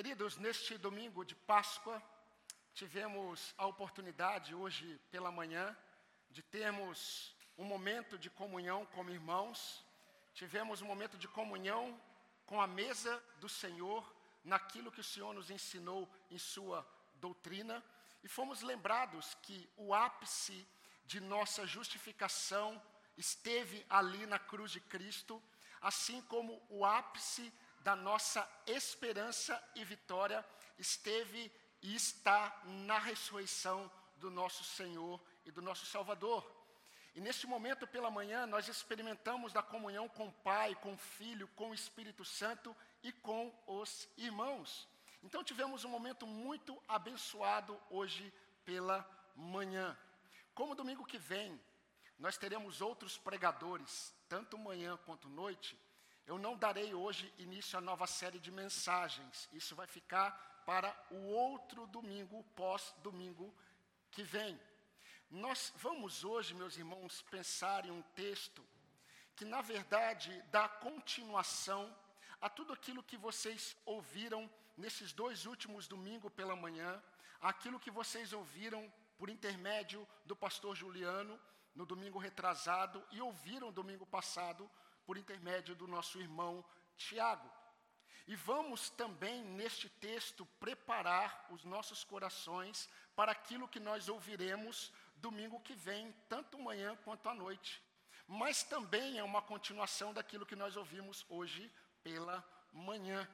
Queridos, neste domingo de Páscoa, tivemos a oportunidade, hoje pela manhã, de termos um momento de comunhão como irmãos, tivemos um momento de comunhão com a mesa do Senhor, naquilo que o Senhor nos ensinou em Sua doutrina, e fomos lembrados que o ápice de nossa justificação esteve ali na cruz de Cristo, assim como o ápice da nossa esperança e vitória esteve e está na ressurreição do nosso Senhor e do nosso Salvador. E neste momento pela manhã nós experimentamos da comunhão com o Pai, com o Filho, com o Espírito Santo e com os irmãos. Então tivemos um momento muito abençoado hoje pela manhã. Como domingo que vem nós teremos outros pregadores, tanto manhã quanto noite, eu não darei hoje início à nova série de mensagens. Isso vai ficar para o outro domingo, pós-domingo que vem. Nós vamos hoje, meus irmãos, pensar em um texto que, na verdade, dá continuação a tudo aquilo que vocês ouviram nesses dois últimos domingos pela manhã, aquilo que vocês ouviram por intermédio do pastor Juliano no domingo retrasado e ouviram domingo passado por intermédio do nosso irmão Tiago. E vamos também, neste texto, preparar os nossos corações para aquilo que nós ouviremos domingo que vem, tanto manhã quanto à noite. Mas também é uma continuação daquilo que nós ouvimos hoje pela manhã.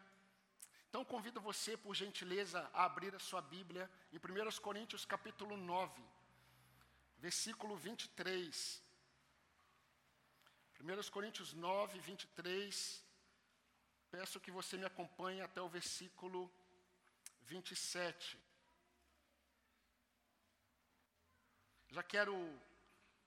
Então convido você, por gentileza, a abrir a sua Bíblia em 1 Coríntios capítulo 9, versículo 23. 1 Coríntios 9, 23. Peço que você me acompanhe até o versículo 27. Já quero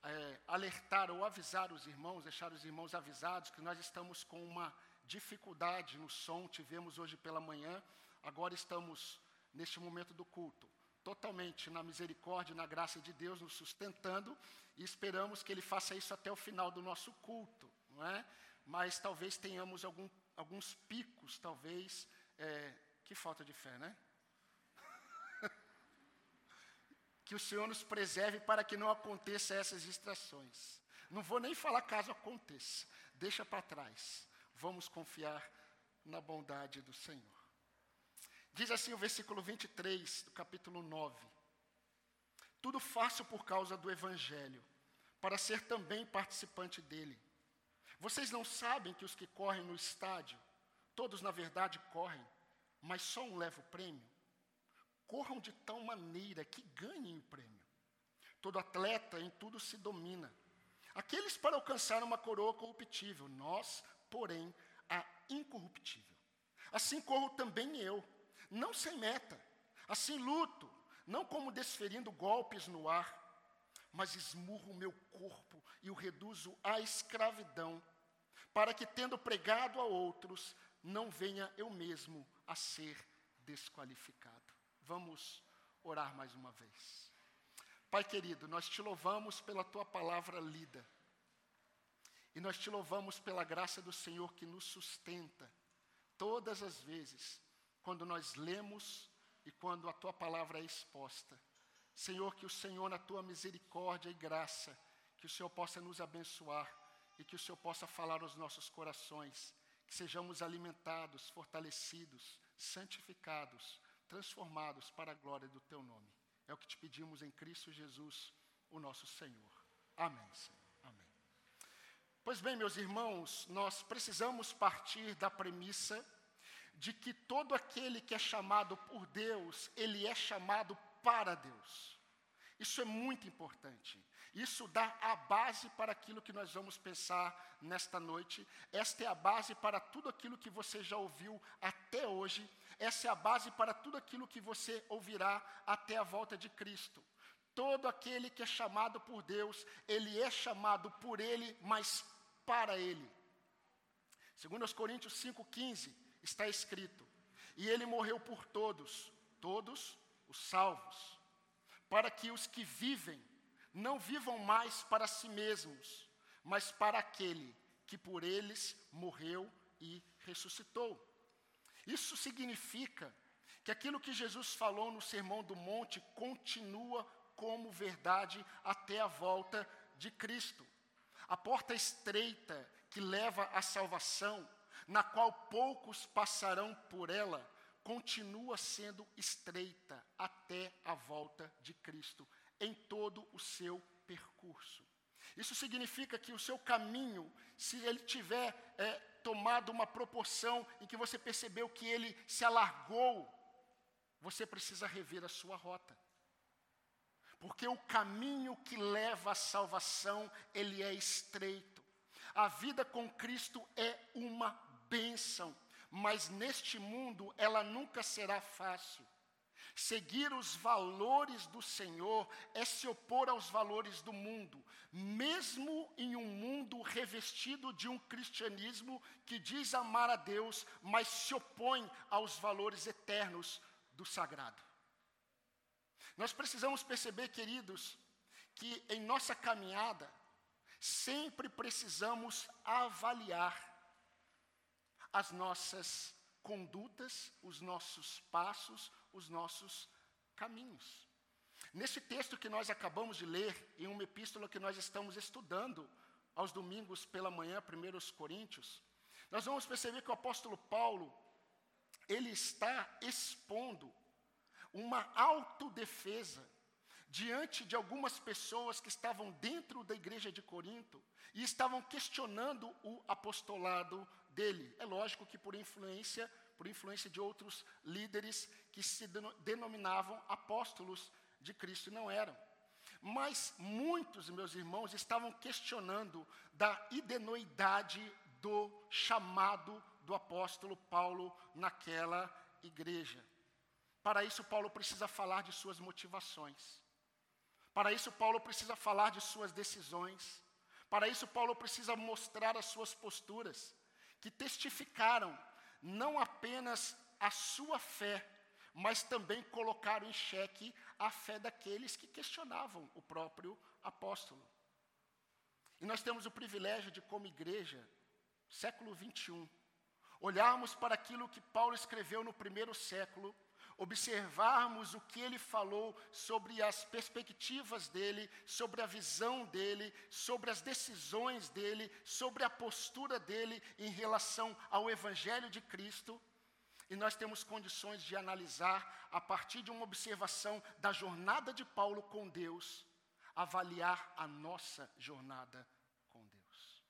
é, alertar ou avisar os irmãos, deixar os irmãos avisados que nós estamos com uma dificuldade no som, tivemos hoje pela manhã, agora estamos neste momento do culto totalmente na misericórdia e na graça de Deus, nos sustentando, e esperamos que Ele faça isso até o final do nosso culto, não é? Mas talvez tenhamos algum, alguns picos, talvez, é, que falta de fé, né? que o Senhor nos preserve para que não aconteça essas distrações. Não vou nem falar caso aconteça, deixa para trás. Vamos confiar na bondade do Senhor. Diz assim o versículo 23 do capítulo 9: Tudo faço por causa do Evangelho, para ser também participante dele. Vocês não sabem que os que correm no estádio, todos na verdade correm, mas só um leva o prêmio? Corram de tal maneira que ganhem o prêmio. Todo atleta em tudo se domina. Aqueles para alcançar uma coroa corruptível, nós, porém, a incorruptível. Assim corro também eu não sem meta. Assim luto, não como desferindo golpes no ar, mas esmurro o meu corpo e o reduzo à escravidão, para que, tendo pregado a outros, não venha eu mesmo a ser desqualificado. Vamos orar mais uma vez. Pai querido, nós te louvamos pela tua palavra lida. E nós te louvamos pela graça do Senhor que nos sustenta todas as vezes quando nós lemos e quando a tua palavra é exposta. Senhor, que o Senhor, na tua misericórdia e graça, que o Senhor possa nos abençoar e que o Senhor possa falar aos nossos corações, que sejamos alimentados, fortalecidos, santificados, transformados para a glória do teu nome. É o que te pedimos em Cristo Jesus, o nosso Senhor. Amém, Senhor. Amém. Pois bem, meus irmãos, nós precisamos partir da premissa de que todo aquele que é chamado por Deus, ele é chamado para Deus. Isso é muito importante. Isso dá a base para aquilo que nós vamos pensar nesta noite. Esta é a base para tudo aquilo que você já ouviu até hoje. Essa é a base para tudo aquilo que você ouvirá até a volta de Cristo. Todo aquele que é chamado por Deus, ele é chamado por Ele, mas para Ele. Segundo os Coríntios 5,15, está escrito: E ele morreu por todos, todos os salvos, para que os que vivem não vivam mais para si mesmos, mas para aquele que por eles morreu e ressuscitou. Isso significa que aquilo que Jesus falou no Sermão do Monte continua como verdade até a volta de Cristo. A porta estreita que leva à salvação, na qual poucos passarão por ela, continua sendo estreita até a volta de Cristo, em todo o seu percurso. Isso significa que o seu caminho, se ele tiver é, tomado uma proporção em que você percebeu que ele se alargou, você precisa rever a sua rota. Porque o caminho que leva à salvação, ele é estreito. A vida com Cristo é uma bênção, mas neste mundo ela nunca será fácil. Seguir os valores do Senhor é se opor aos valores do mundo, mesmo em um mundo revestido de um cristianismo que diz amar a Deus, mas se opõe aos valores eternos do sagrado. Nós precisamos perceber, queridos, que em nossa caminhada, sempre precisamos avaliar as nossas condutas, os nossos passos, os nossos caminhos. Nesse texto que nós acabamos de ler, em uma epístola que nós estamos estudando aos domingos pela manhã, 1 Coríntios, nós vamos perceber que o apóstolo Paulo, ele está expondo uma autodefesa diante de algumas pessoas que estavam dentro da igreja de Corinto e estavam questionando o apostolado dele. É lógico que por influência, por influência de outros líderes que se denominavam apóstolos de Cristo não eram. Mas muitos, meus irmãos, estavam questionando da idenoidade do chamado do apóstolo Paulo naquela igreja. Para isso, Paulo precisa falar de suas motivações. Para isso, Paulo precisa falar de suas decisões. Para isso, Paulo precisa mostrar as suas posturas que testificaram não apenas a sua fé, mas também colocaram em xeque a fé daqueles que questionavam o próprio apóstolo. E nós temos o privilégio de, como igreja, século 21, olharmos para aquilo que Paulo escreveu no primeiro século observarmos o que ele falou sobre as perspectivas dele, sobre a visão dele, sobre as decisões dele, sobre a postura dele em relação ao Evangelho de Cristo. E nós temos condições de analisar, a partir de uma observação da jornada de Paulo com Deus, avaliar a nossa jornada com Deus.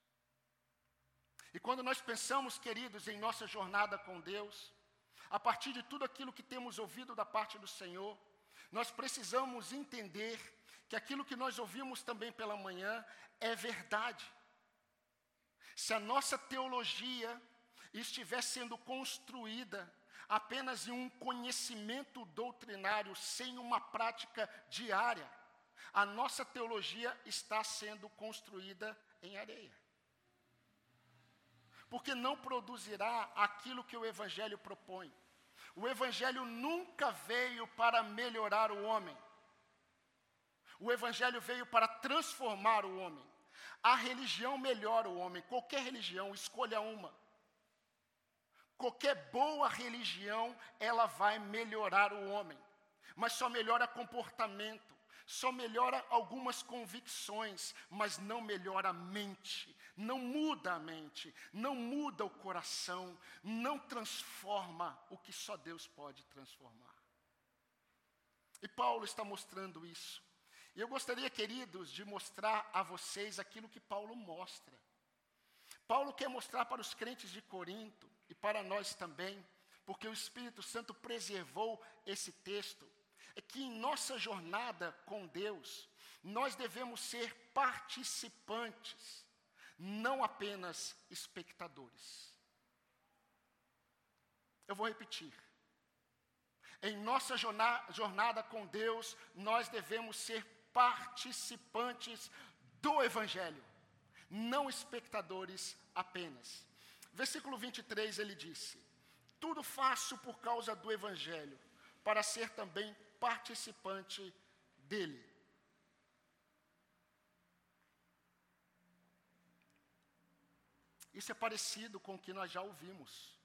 E quando nós pensamos, queridos, em nossa jornada com Deus, a partir de tudo aquilo que temos ouvido da parte do Senhor, nós precisamos entender que aquilo que nós ouvimos também pela manhã é verdade. Se a nossa teologia estiver sendo construída apenas em um conhecimento doutrinário, sem uma prática diária, a nossa teologia está sendo construída em areia. Porque não produzirá aquilo que o Evangelho propõe. O Evangelho nunca veio para melhorar o homem. O Evangelho veio para transformar o homem. A religião melhora o homem, qualquer religião, escolha uma. Qualquer boa religião, ela vai melhorar o homem, mas só melhora comportamento, só melhora algumas convicções, mas não melhora a mente, não muda a mente, não muda o coração, não transforma o que só Deus pode transformar. E Paulo está mostrando isso. E eu gostaria, queridos, de mostrar a vocês aquilo que Paulo mostra. Paulo quer mostrar para os crentes de Corinto e para nós também, porque o Espírito Santo preservou esse texto, é que em nossa jornada com Deus, nós devemos ser participantes não apenas espectadores. Eu vou repetir. Em nossa jornada com Deus, nós devemos ser participantes do Evangelho, não espectadores apenas. Versículo 23 ele disse: Tudo faço por causa do Evangelho, para ser também participante dele. Isso é parecido com o que nós já ouvimos,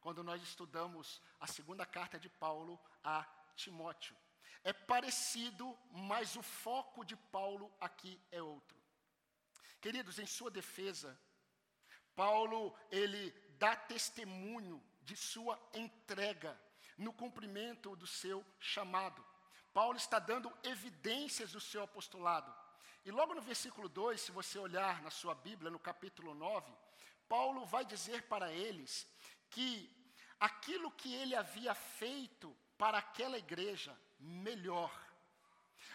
quando nós estudamos a segunda carta de Paulo a Timóteo. É parecido, mas o foco de Paulo aqui é outro. Queridos, em sua defesa, Paulo ele dá testemunho de sua entrega no cumprimento do seu chamado. Paulo está dando evidências do seu apostolado. E logo no versículo 2, se você olhar na sua Bíblia, no capítulo 9, Paulo vai dizer para eles que aquilo que ele havia feito para aquela igreja, melhor.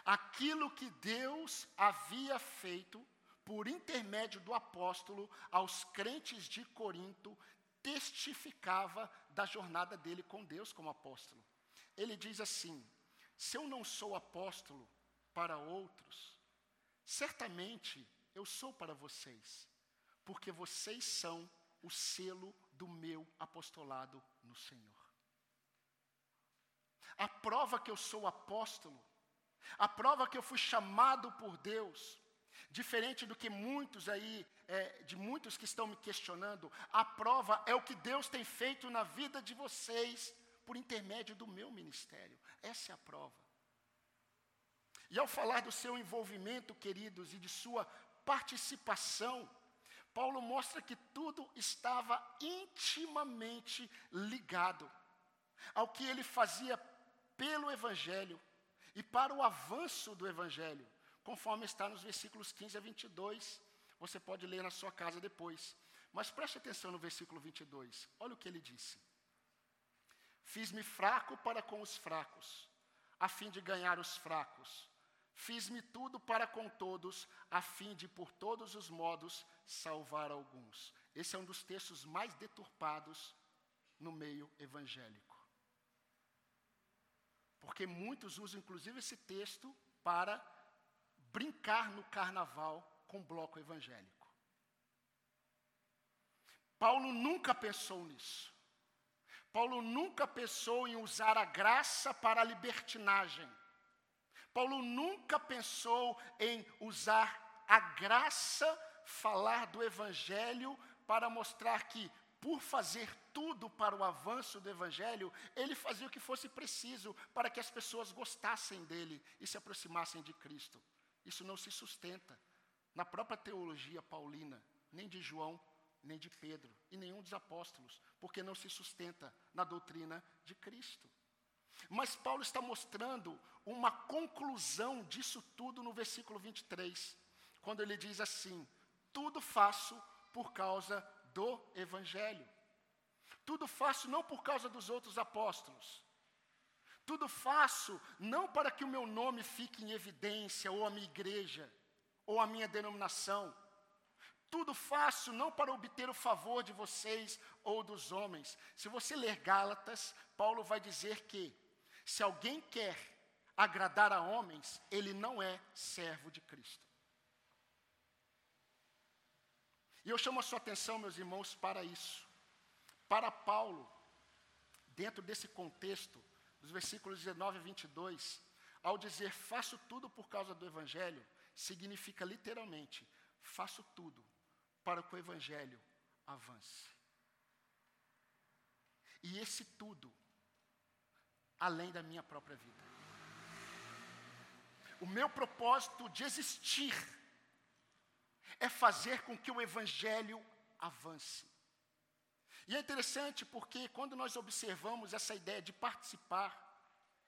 Aquilo que Deus havia feito por intermédio do apóstolo aos crentes de Corinto, testificava da jornada dele com Deus como apóstolo. Ele diz assim: se eu não sou apóstolo para outros, certamente eu sou para vocês, porque vocês são o selo do meu apostolado no Senhor. A prova que eu sou apóstolo, a prova que eu fui chamado por Deus, diferente do que muitos aí, é, de muitos que estão me questionando, a prova é o que Deus tem feito na vida de vocês por intermédio do meu ministério. Essa é a prova. E ao falar do seu envolvimento, queridos, e de sua participação, Paulo mostra que tudo estava intimamente ligado ao que ele fazia pelo Evangelho e para o avanço do Evangelho, conforme está nos versículos 15 a 22. Você pode ler na sua casa depois. Mas preste atenção no versículo 22. Olha o que ele disse: Fiz-me fraco para com os fracos, a fim de ganhar os fracos. Fiz-me tudo para com todos, a fim de, por todos os modos, salvar alguns. Esse é um dos textos mais deturpados no meio evangélico. Porque muitos usam, inclusive, esse texto para brincar no carnaval com bloco evangélico. Paulo nunca pensou nisso. Paulo nunca pensou em usar a graça para a libertinagem. Paulo nunca pensou em usar a graça, falar do Evangelho, para mostrar que, por fazer tudo para o avanço do Evangelho, ele fazia o que fosse preciso para que as pessoas gostassem dele e se aproximassem de Cristo. Isso não se sustenta na própria teologia paulina, nem de João, nem de Pedro e nenhum dos apóstolos, porque não se sustenta na doutrina de Cristo. Mas Paulo está mostrando uma conclusão disso tudo no versículo 23, quando ele diz assim: Tudo faço por causa do Evangelho. Tudo faço não por causa dos outros apóstolos. Tudo faço não para que o meu nome fique em evidência, ou a minha igreja, ou a minha denominação. Tudo faço não para obter o favor de vocês ou dos homens. Se você ler Gálatas, Paulo vai dizer que se alguém quer agradar a homens, ele não é servo de Cristo. E eu chamo a sua atenção, meus irmãos, para isso. Para Paulo, dentro desse contexto, dos versículos 19 a 22, ao dizer faço tudo por causa do Evangelho, significa literalmente faço tudo para que o Evangelho avance. E esse tudo além da minha própria vida. O meu propósito de existir é fazer com que o Evangelho avance. E é interessante porque quando nós observamos essa ideia de participar,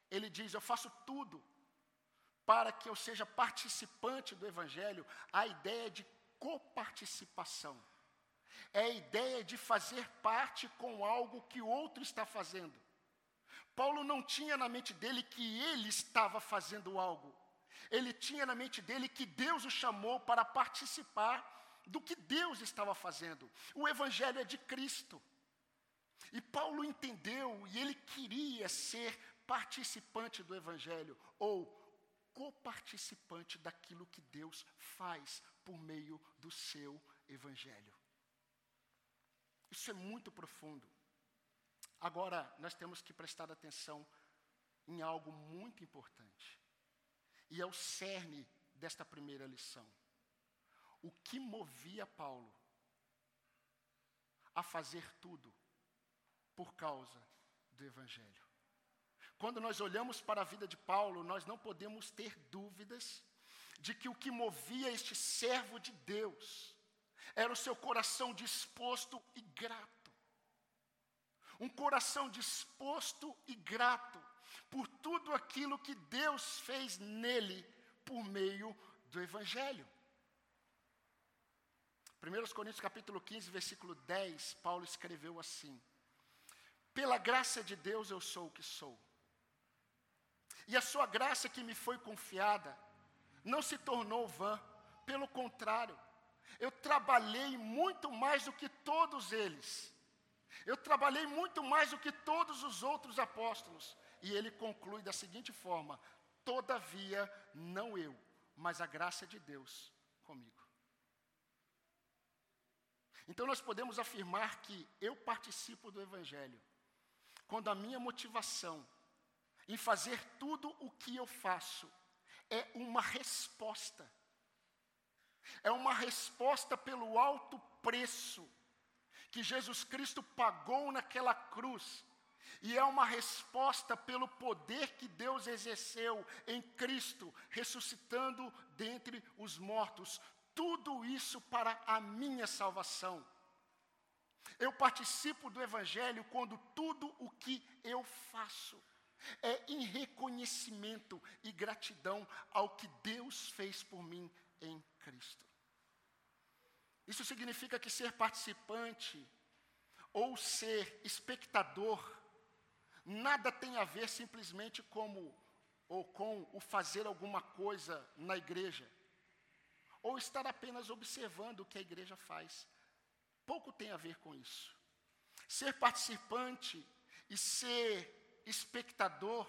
ele diz: Eu faço tudo para que eu seja participante do Evangelho, a ideia de coparticipação. É a ideia de fazer parte com algo que o outro está fazendo. Paulo não tinha na mente dele que ele estava fazendo algo. Ele tinha na mente dele que Deus o chamou para participar do que Deus estava fazendo. O Evangelho é de Cristo. E Paulo entendeu e ele queria ser participante do Evangelho, ou coparticipante daquilo que Deus faz por meio do seu Evangelho. Isso é muito profundo. Agora, nós temos que prestar atenção em algo muito importante. E é o cerne desta primeira lição. O que movia Paulo a fazer tudo por causa do Evangelho. Quando nós olhamos para a vida de Paulo, nós não podemos ter dúvidas de que o que movia este servo de Deus era o seu coração disposto e grato. Um coração disposto e grato por tudo aquilo que Deus fez nele por meio do Evangelho. 1 Coríntios capítulo 15, versículo 10, Paulo escreveu assim: Pela graça de Deus eu sou o que sou. E a sua graça que me foi confiada não se tornou vã, pelo contrário, eu trabalhei muito mais do que todos eles. Eu trabalhei muito mais do que todos os outros apóstolos. E ele conclui da seguinte forma: Todavia, não eu, mas a graça de Deus comigo. Então nós podemos afirmar que eu participo do Evangelho quando a minha motivação em fazer tudo o que eu faço é uma resposta. É uma resposta pelo alto preço que Jesus Cristo pagou naquela cruz. E é uma resposta pelo poder que Deus exerceu em Cristo, ressuscitando dentre os mortos, tudo isso para a minha salvação. Eu participo do Evangelho quando tudo o que eu faço é em reconhecimento e gratidão ao que Deus fez por mim em Cristo. Isso significa que ser participante ou ser espectador nada tem a ver simplesmente como ou com o fazer alguma coisa na igreja ou estar apenas observando o que a igreja faz. Pouco tem a ver com isso. Ser participante e ser espectador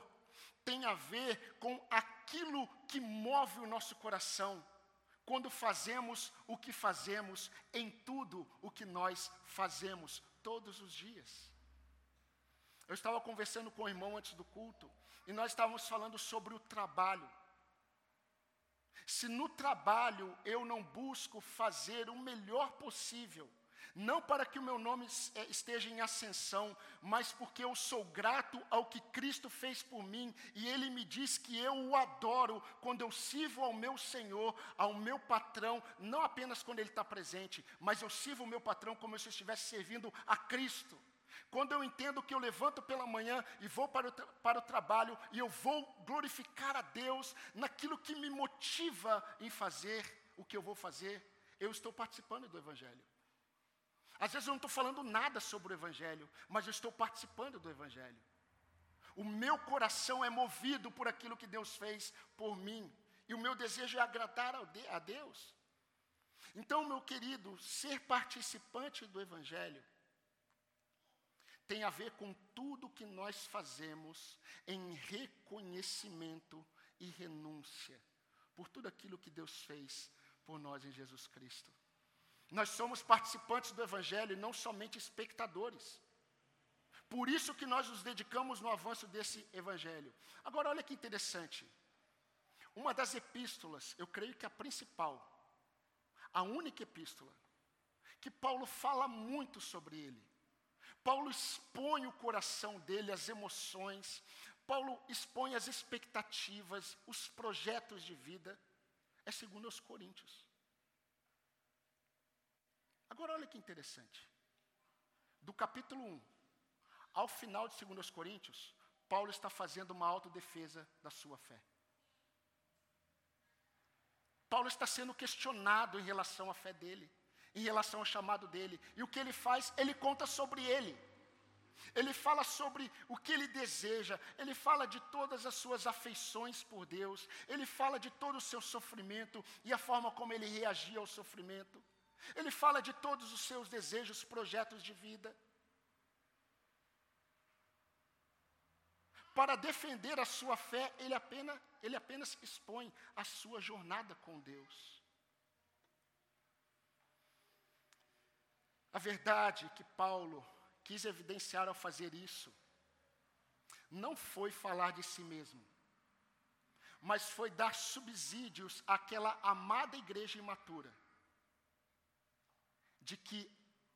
tem a ver com aquilo que move o nosso coração quando fazemos o que fazemos em tudo o que nós fazemos todos os dias. Eu estava conversando com o irmão antes do culto e nós estávamos falando sobre o trabalho. Se no trabalho eu não busco fazer o melhor possível, não para que o meu nome é, esteja em ascensão, mas porque eu sou grato ao que Cristo fez por mim, e Ele me diz que eu o adoro quando eu sirvo ao meu Senhor, ao meu patrão, não apenas quando Ele está presente, mas eu sirvo o meu patrão como se eu estivesse servindo a Cristo. Quando eu entendo que eu levanto pela manhã e vou para o, para o trabalho e eu vou glorificar a Deus naquilo que me motiva em fazer o que eu vou fazer, eu estou participando do Evangelho. Às vezes eu não estou falando nada sobre o Evangelho, mas eu estou participando do Evangelho. O meu coração é movido por aquilo que Deus fez por mim, e o meu desejo é agradar a Deus. Então, meu querido, ser participante do Evangelho tem a ver com tudo que nós fazemos em reconhecimento e renúncia por tudo aquilo que Deus fez por nós em Jesus Cristo. Nós somos participantes do Evangelho e não somente espectadores. Por isso que nós nos dedicamos no avanço desse Evangelho. Agora, olha que interessante. Uma das epístolas, eu creio que a principal, a única epístola, que Paulo fala muito sobre ele, Paulo expõe o coração dele, as emoções, Paulo expõe as expectativas, os projetos de vida, é segundo os Coríntios. Agora olha que interessante. Do capítulo 1 ao final de 2 Coríntios, Paulo está fazendo uma autodefesa da sua fé. Paulo está sendo questionado em relação à fé dele em relação ao chamado dele. E o que ele faz? Ele conta sobre ele. Ele fala sobre o que ele deseja, ele fala de todas as suas afeições por Deus, ele fala de todo o seu sofrimento e a forma como ele reagia ao sofrimento. Ele fala de todos os seus desejos, projetos de vida. Para defender a sua fé, ele apenas, ele apenas expõe a sua jornada com Deus. A verdade que Paulo quis evidenciar ao fazer isso não foi falar de si mesmo, mas foi dar subsídios àquela amada igreja imatura, de que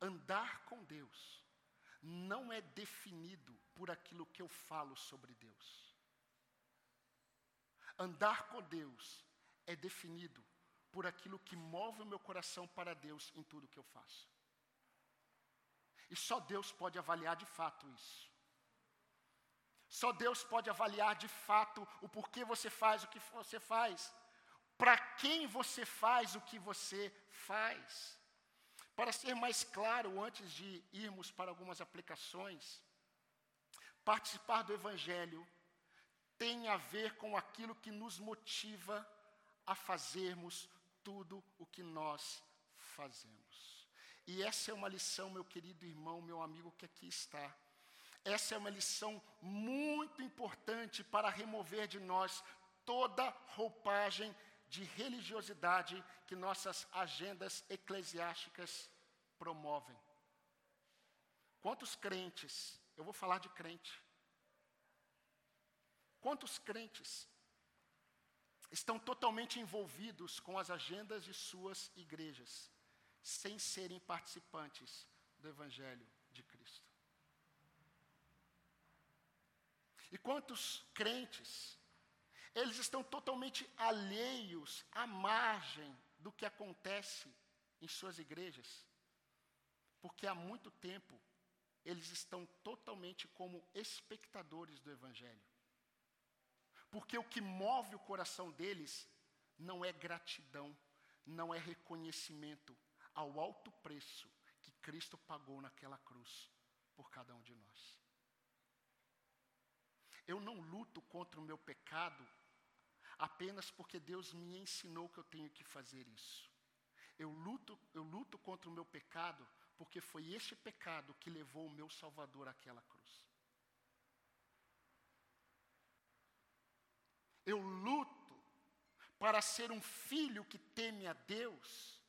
andar com Deus não é definido por aquilo que eu falo sobre Deus. Andar com Deus é definido por aquilo que move o meu coração para Deus em tudo que eu faço. E só Deus pode avaliar de fato isso. Só Deus pode avaliar de fato o porquê você faz o que você faz. Para quem você faz o que você faz. Para ser mais claro, antes de irmos para algumas aplicações, participar do Evangelho tem a ver com aquilo que nos motiva a fazermos tudo o que nós fazemos. E essa é uma lição, meu querido irmão, meu amigo que aqui está. Essa é uma lição muito importante para remover de nós toda roupagem de religiosidade que nossas agendas eclesiásticas promovem. Quantos crentes, eu vou falar de crente, quantos crentes estão totalmente envolvidos com as agendas de suas igrejas, sem serem participantes do Evangelho de Cristo? E quantos crentes, eles estão totalmente alheios à margem do que acontece em suas igrejas, porque há muito tempo eles estão totalmente como espectadores do Evangelho. Porque o que move o coração deles não é gratidão, não é reconhecimento ao alto preço que Cristo pagou naquela cruz por cada um de nós. Eu não luto contra o meu pecado apenas porque Deus me ensinou que eu tenho que fazer isso. Eu luto, eu luto contra o meu pecado porque foi este pecado que levou o meu Salvador àquela cruz. Eu luto para ser um filho que teme a Deus,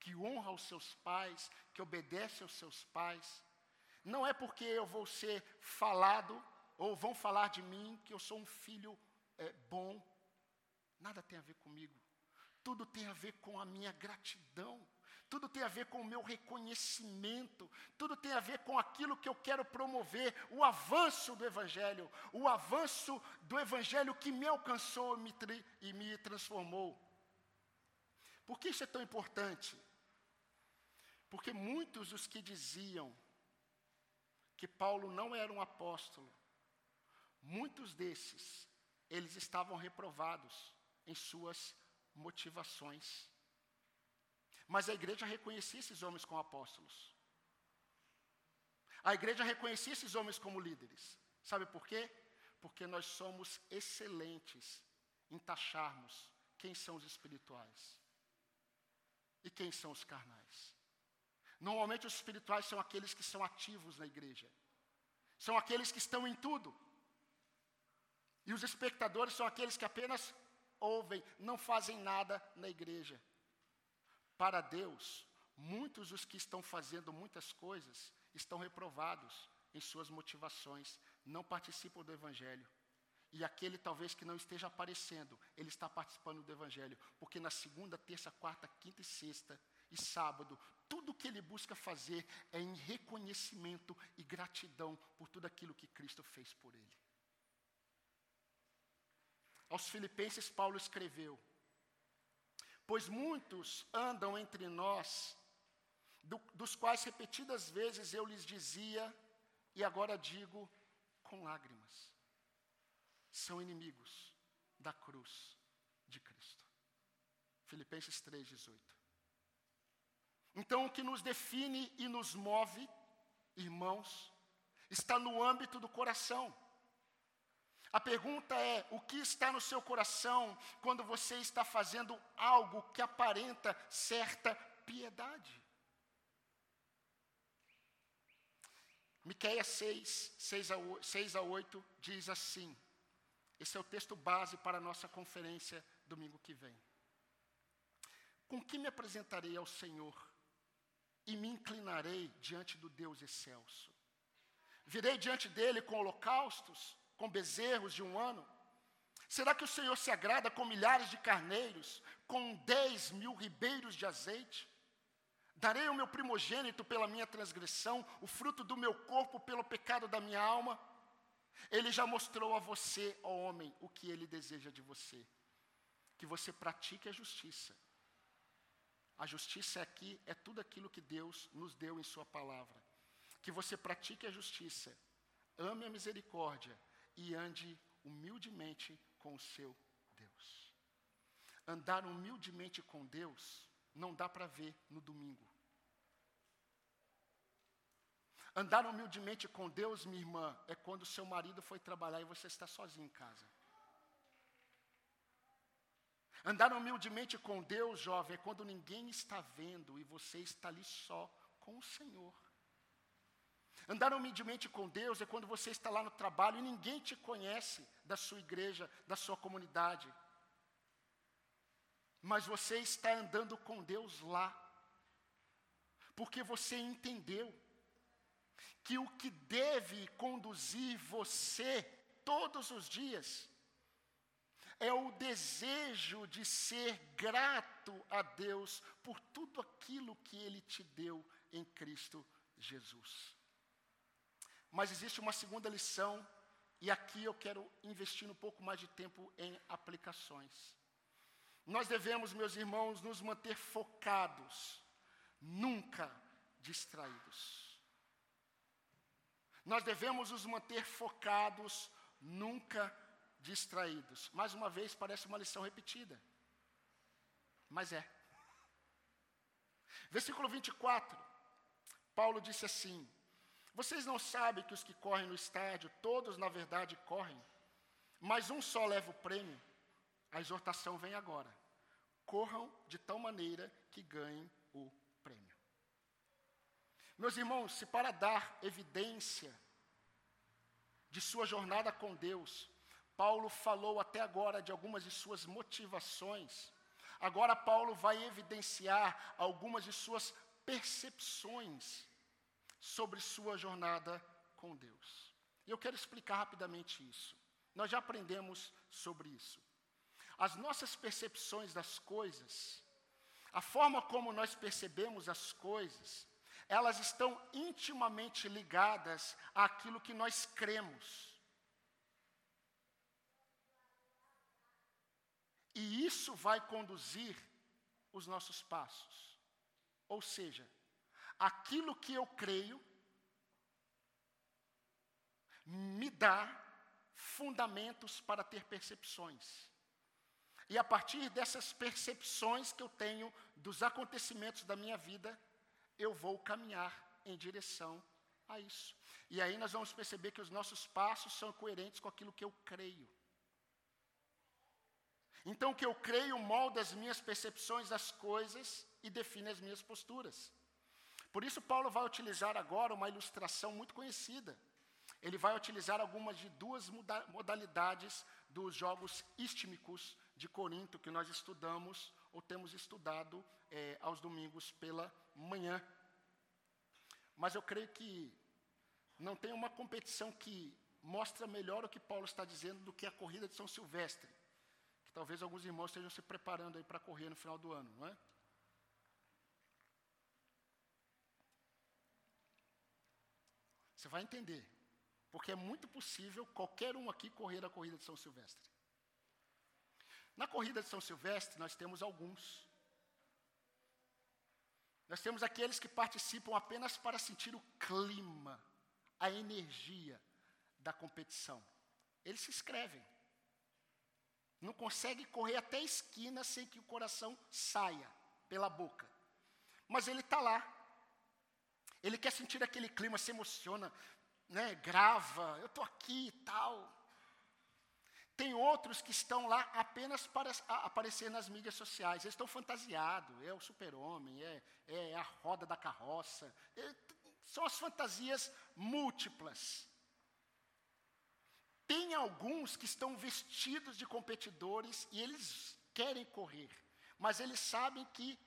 que honra os seus pais, que obedece aos seus pais. Não é porque eu vou ser falado ou vão falar de mim que eu sou um filho é, bom. Nada tem a ver comigo. Tudo tem a ver com a minha gratidão. Tudo tem a ver com o meu reconhecimento. Tudo tem a ver com aquilo que eu quero promover, o avanço do Evangelho, o avanço do Evangelho que me alcançou me e me transformou. Por que isso é tão importante? Porque muitos dos que diziam que Paulo não era um apóstolo, Muitos desses, eles estavam reprovados em suas motivações. Mas a igreja reconhecia esses homens como apóstolos. A igreja reconhecia esses homens como líderes. Sabe por quê? Porque nós somos excelentes em taxarmos quem são os espirituais e quem são os carnais. Normalmente os espirituais são aqueles que são ativos na igreja. São aqueles que estão em tudo. E os espectadores são aqueles que apenas ouvem, não fazem nada na igreja. Para Deus, muitos dos que estão fazendo muitas coisas estão reprovados em suas motivações, não participam do Evangelho. E aquele talvez que não esteja aparecendo, ele está participando do Evangelho, porque na segunda, terça, quarta, quinta e sexta e sábado, tudo que ele busca fazer é em reconhecimento e gratidão por tudo aquilo que Cristo fez por ele. Aos Filipenses, Paulo escreveu: Pois muitos andam entre nós, do, dos quais repetidas vezes eu lhes dizia, e agora digo com lágrimas: são inimigos da cruz de Cristo. Filipenses 3,18. Então, o que nos define e nos move, irmãos, está no âmbito do coração. A pergunta é: o que está no seu coração quando você está fazendo algo que aparenta certa piedade? Miqueias 6, 6 a, 8, 6 a 8 diz assim: esse é o texto base para a nossa conferência domingo que vem. Com que me apresentarei ao Senhor e me inclinarei diante do Deus excelso? Virei diante dele com holocaustos com bezerros de um ano? Será que o Senhor se agrada com milhares de carneiros, com dez mil ribeiros de azeite? Darei o meu primogênito pela minha transgressão, o fruto do meu corpo pelo pecado da minha alma. Ele já mostrou a você, ó homem, o que ele deseja de você. Que você pratique a justiça. A justiça aqui é tudo aquilo que Deus nos deu em Sua palavra. Que você pratique a justiça, ame a misericórdia e ande humildemente com o seu Deus. Andar humildemente com Deus não dá para ver no domingo. Andar humildemente com Deus, minha irmã, é quando seu marido foi trabalhar e você está sozinho em casa. Andar humildemente com Deus, jovem, é quando ninguém está vendo e você está ali só com o Senhor. Andar humildemente com Deus é quando você está lá no trabalho e ninguém te conhece da sua igreja, da sua comunidade. Mas você está andando com Deus lá. Porque você entendeu que o que deve conduzir você todos os dias é o desejo de ser grato a Deus por tudo aquilo que Ele te deu em Cristo Jesus. Mas existe uma segunda lição, e aqui eu quero investir um pouco mais de tempo em aplicações. Nós devemos, meus irmãos, nos manter focados, nunca distraídos. Nós devemos nos manter focados, nunca distraídos. Mais uma vez, parece uma lição repetida. Mas é. Versículo 24. Paulo disse assim: Vocês não sabem que os que correm no estádio, todos na verdade correm, mas um só leva o prêmio? A exortação vem agora. Corram de tal maneira que ganhem o prêmio. Meus irmãos, se para dar evidência de sua jornada com Deus, Paulo falou até agora de algumas de suas motivações, agora Paulo vai evidenciar algumas de suas percepções sobre sua jornada com Deus. E eu quero explicar rapidamente isso. Nós já aprendemos sobre isso. As nossas percepções das coisas, a forma como nós percebemos as coisas, elas estão intimamente ligadas àquilo que nós cremos. E isso vai conduzir os nossos passos. Ou seja, aquilo que eu creio me dá fundamentos para ter percepções. E a partir dessas percepções que eu tenho dos acontecimentos da minha vida, eu vou caminhar em direção a isso. E aí nós vamos perceber que os nossos passos são coerentes com aquilo que eu creio. Então, o que eu creio molda as minhas percepções das coisas e define as minhas posturas. Por isso, Paulo vai utilizar agora uma ilustração muito conhecida. Ele vai utilizar algumas de duas modalidades dos jogos istmicos de Corinto que nós estudamos ou temos estudado é, aos domingos pela manhã. Mas eu creio que não tem uma competição que mostra melhor o que Paulo está dizendo do que a corrida de São Silvestre. Que talvez alguns irmãos estejam se preparando aí para correr no final do ano, não é? Você vai entender. Porque é muito possível qualquer um aqui correr a corrida de São Silvestre. Na corrida de São Silvestre, nós temos alguns. Nós temos aqueles que participam apenas para sentir o clima, a energia da competição. Eles se inscrevem. Não consegue correr até a esquina sem que o coração saia pela boca. Mas ele está lá. Ele quer sentir aquele clima, se emociona, né, grava, eu estou aqui e tal. Tem outros que estão lá apenas para aparecer nas mídias sociais. Eles estão fantasiados. É o super-homem, é, é, a roda da carroça. É, são as fantasias múltiplas. Tem alguns que estão vestidos de competidores e eles querem correr. Mas eles sabem que,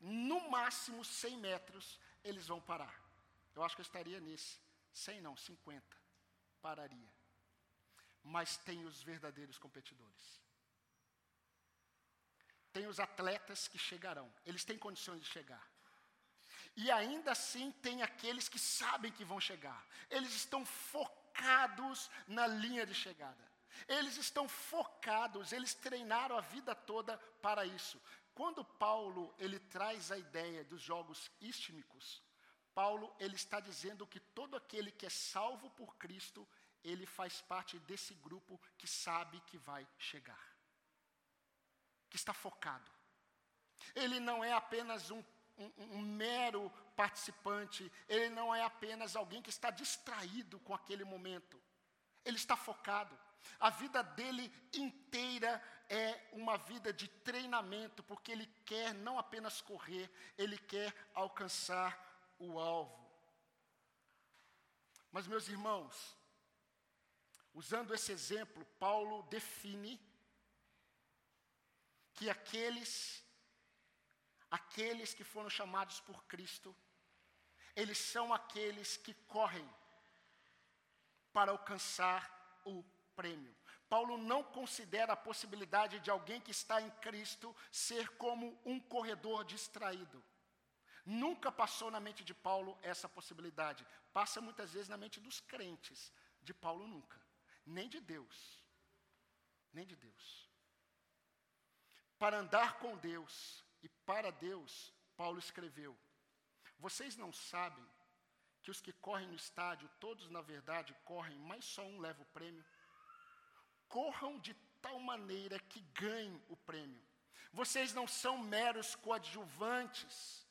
no máximo 100 metros, eles vão parar. Eu acho que eu estaria nesse. 100 não, 50. Pararia mas tem os verdadeiros competidores. Tem os atletas que chegarão, eles têm condições de chegar. E ainda assim tem aqueles que sabem que vão chegar. Eles estão focados na linha de chegada. Eles estão focados, eles treinaram a vida toda para isso. Quando Paulo ele traz a ideia dos jogos istmicos, Paulo ele está dizendo que todo aquele que é salvo por Cristo, ele faz parte desse grupo que sabe que vai chegar. Que está focado. Ele não é apenas um, um, um mero participante, ele não é apenas alguém que está distraído com aquele momento. Ele está focado. A vida dele inteira é uma vida de treinamento, porque ele quer não apenas correr, ele quer alcançar o alvo. Mas, meus irmãos, usando esse exemplo, Paulo define que aqueles aqueles que foram chamados por Cristo, eles são aqueles que correm para alcançar o prêmio. Paulo não considera a possibilidade de alguém que está em Cristo ser como um corredor distraído. Nunca passou na mente de Paulo essa possibilidade. Passa muitas vezes na mente dos crentes. De Paulo nunca. Nem de Deus. Nem de Deus. Para andar com Deus e para Deus, Paulo escreveu: Vocês não sabem que os que correm no estádio, todos na verdade correm, mas só um leva o prêmio? corram de tal maneira que ganhem o prêmio. Vocês não são meros coadjuvantes,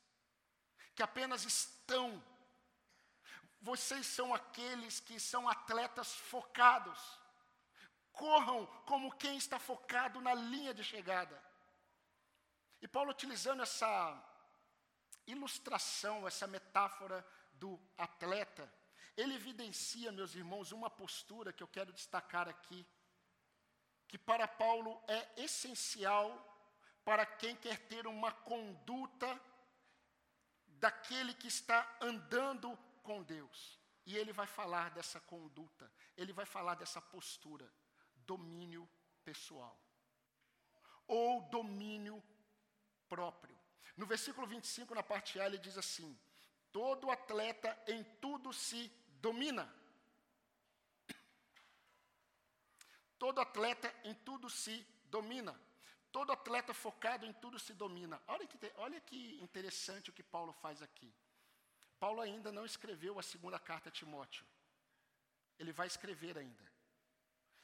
que apenas estão. Vocês são aqueles que são atletas focados. Corram como quem está focado na linha de chegada. E Paulo, utilizando essa ilustração, essa metáfora do atleta, ele evidencia, meus irmãos, uma postura que eu quero destacar aqui que para Paulo é essencial para quem quer ter uma conduta daquele que está andando com Deus. E ele vai falar dessa conduta, ele vai falar dessa postura, domínio pessoal ou domínio próprio. No versículo 25, na parte A, ele diz assim: Todo atleta em tudo se domina. Todo atleta em tudo se domina. Todo atleta focado em tudo se domina. Olha que, olha que interessante o que Paulo faz aqui. Paulo ainda não escreveu a segunda carta a Timóteo. Ele vai escrever ainda.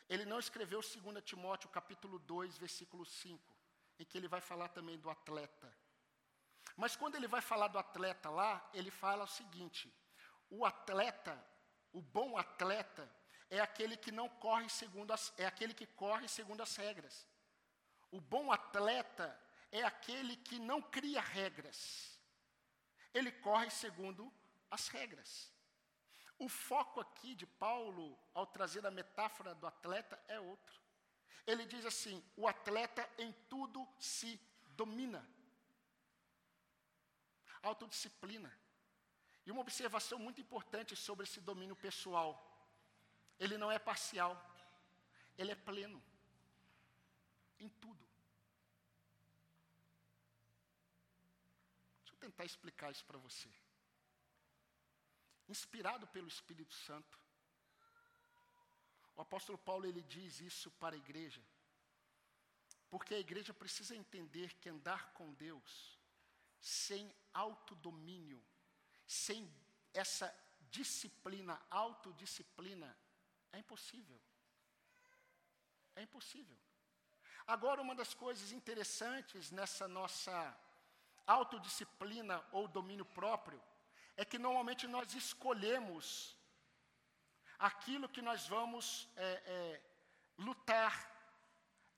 Ele não escreveu 2 Timóteo, capítulo 2, versículo 5, em que ele vai falar também do atleta. Mas quando ele vai falar do atleta lá, ele fala o seguinte: o atleta, o bom atleta, é aquele que não corre segundo as, é aquele que corre segundo as regras. O bom atleta é aquele que não cria regras. Ele corre segundo as regras. O foco aqui de Paulo, ao trazer a metáfora do atleta, é outro. Ele diz assim: o atleta em tudo se domina. Autodisciplina. E uma observação muito importante sobre esse domínio pessoal. Ele não é parcial, ele é pleno. Em tudo. Deixa eu tentar explicar isso para você. Inspirado pelo Espírito Santo, o apóstolo Paulo ele diz isso para a igreja, porque a igreja precisa entender que andar com Deus sem autodomínio, sem essa disciplina, autodisciplina, é impossível. É impossível. Agora, uma das coisas interessantes nessa nossa autodisciplina ou domínio próprio é que normalmente nós escolhemos aquilo que nós vamos é, é, lutar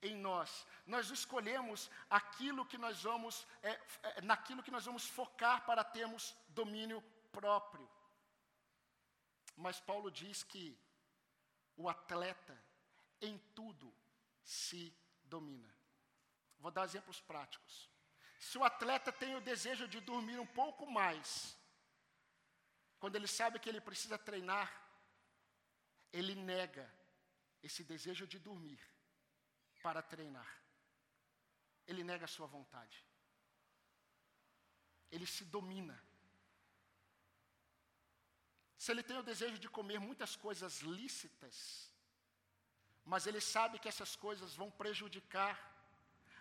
em nós. Nós escolhemos aquilo que nós vamos, é, é naquilo que nós vamos focar para termos domínio próprio. Mas Paulo diz que o atleta em tudo se domina. Vou dar exemplos práticos. Se o atleta tem o desejo de dormir um pouco mais, quando ele sabe que ele precisa treinar, ele nega esse desejo de dormir para treinar. Ele nega a sua vontade. Ele se domina. se ele tem o desejo de comer muitas coisas lícitas, mas ele sabe que essas coisas vão prejudicar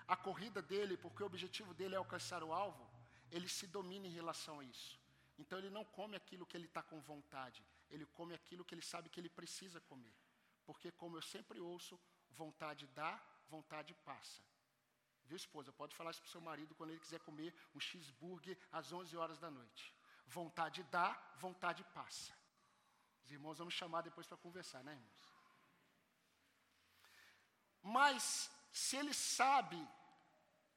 a corrida dele, porque o objetivo dele é alcançar o alvo, ele se domina em relação a isso. Então ele não come aquilo que ele está com vontade, ele come aquilo que ele sabe que ele precisa comer. Porque, como eu sempre ouço, vontade dá, vontade passa. Viu, esposa? Pode falar isso para o seu marido quando ele quiser comer um cheeseburger às 11 horas da noite. Vontade dá, vontade passa. Os irmãos vão me chamar depois para conversar, né, irmãos? Mas, se ele sabe,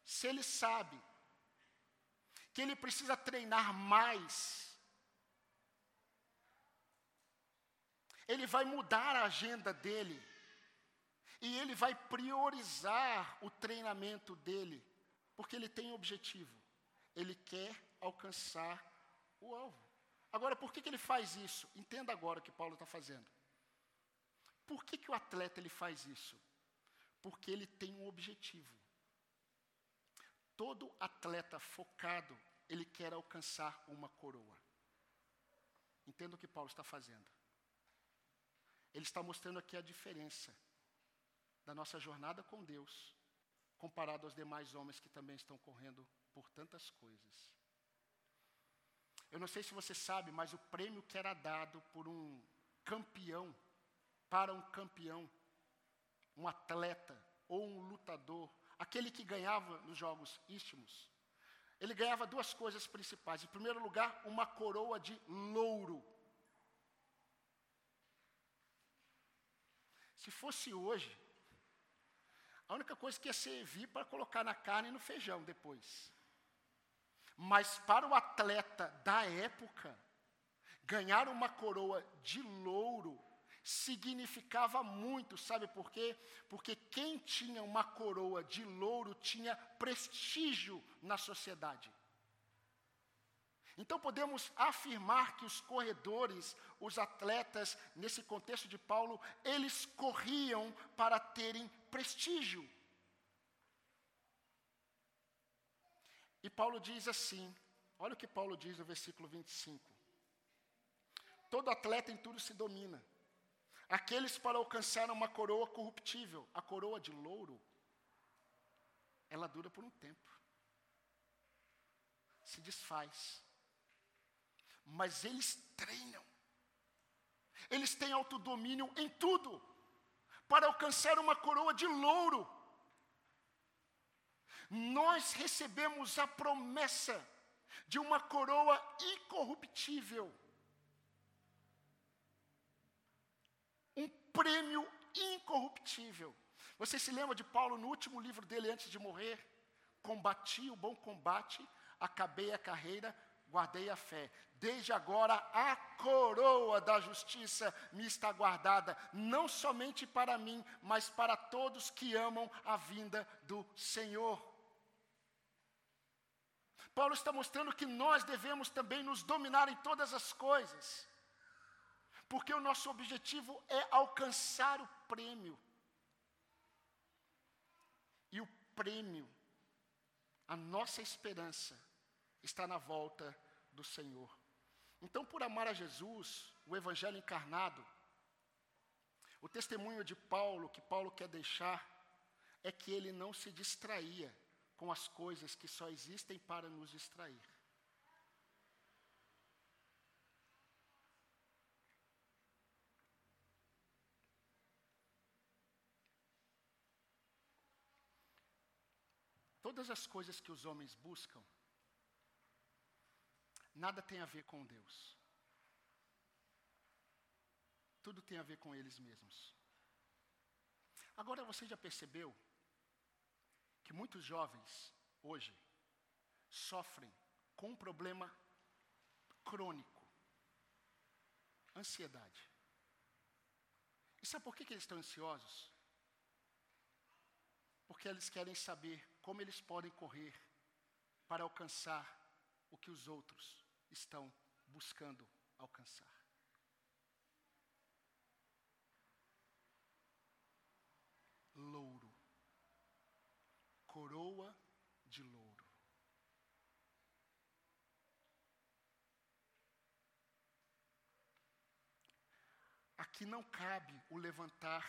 se ele sabe que ele precisa treinar mais, ele vai mudar a agenda dele e ele vai priorizar o treinamento dele, porque ele tem um objetivo. Ele quer alcançar o alvo. Agora, por que, que ele faz isso? Entenda agora o que Paulo está fazendo. Por que, que o atleta ele faz isso? Porque ele tem um objetivo. Todo atleta focado, ele quer alcançar uma coroa. Entenda o que Paulo está fazendo. Ele está mostrando aqui a diferença da nossa jornada com Deus, comparado aos demais homens que também estão correndo por tantas coisas. Eu não sei se você sabe, mas o prêmio que era dado por um campeão, para um campeão, um atleta ou um lutador, aquele que ganhava nos jogos istmos, ele ganhava duas coisas principais. Em primeiro lugar, uma coroa de louro. Se fosse hoje, a única coisa que ia servir para colocar na carne e no feijão depois. Mas para o atleta da época, ganhar uma coroa de louro significava muito, sabe por quê? Porque quem tinha uma coroa de louro tinha prestígio na sociedade. Então podemos afirmar que os corredores, os atletas, nesse contexto de Paulo, eles corriam para terem prestígio. E Paulo diz assim: olha o que Paulo diz no versículo 25. Todo atleta em tudo se domina. Aqueles para alcançar uma coroa corruptível, a coroa de louro, ela dura por um tempo. Se desfaz. Mas eles treinam. Eles têm autodomínio em tudo para alcançar uma coroa de louro. Nós recebemos a promessa de uma coroa incorruptível. Um prêmio incorruptível. Você se lembra de Paulo no último livro dele antes de morrer? Combati o bom combate, acabei a carreira, guardei a fé. Desde agora a coroa da justiça me está guardada, não somente para mim, mas para todos que amam a vinda do Senhor. Paulo está mostrando que nós devemos também nos dominar em todas as coisas, porque o nosso objetivo é alcançar o prêmio. E o prêmio, a nossa esperança, está na volta do Senhor. Então, por amar a Jesus, o Evangelho encarnado, o testemunho de Paulo, que Paulo quer deixar, é que ele não se distraía com as coisas que só existem para nos distrair. Todas as coisas que os homens buscam nada tem a ver com Deus. Tudo tem a ver com eles mesmos. Agora você já percebeu que muitos jovens hoje sofrem com um problema crônico: ansiedade. E sabe por que, que eles estão ansiosos? Porque eles querem saber como eles podem correr para alcançar o que os outros estão buscando alcançar. Louro, coroa de louro. Aqui não cabe o levantar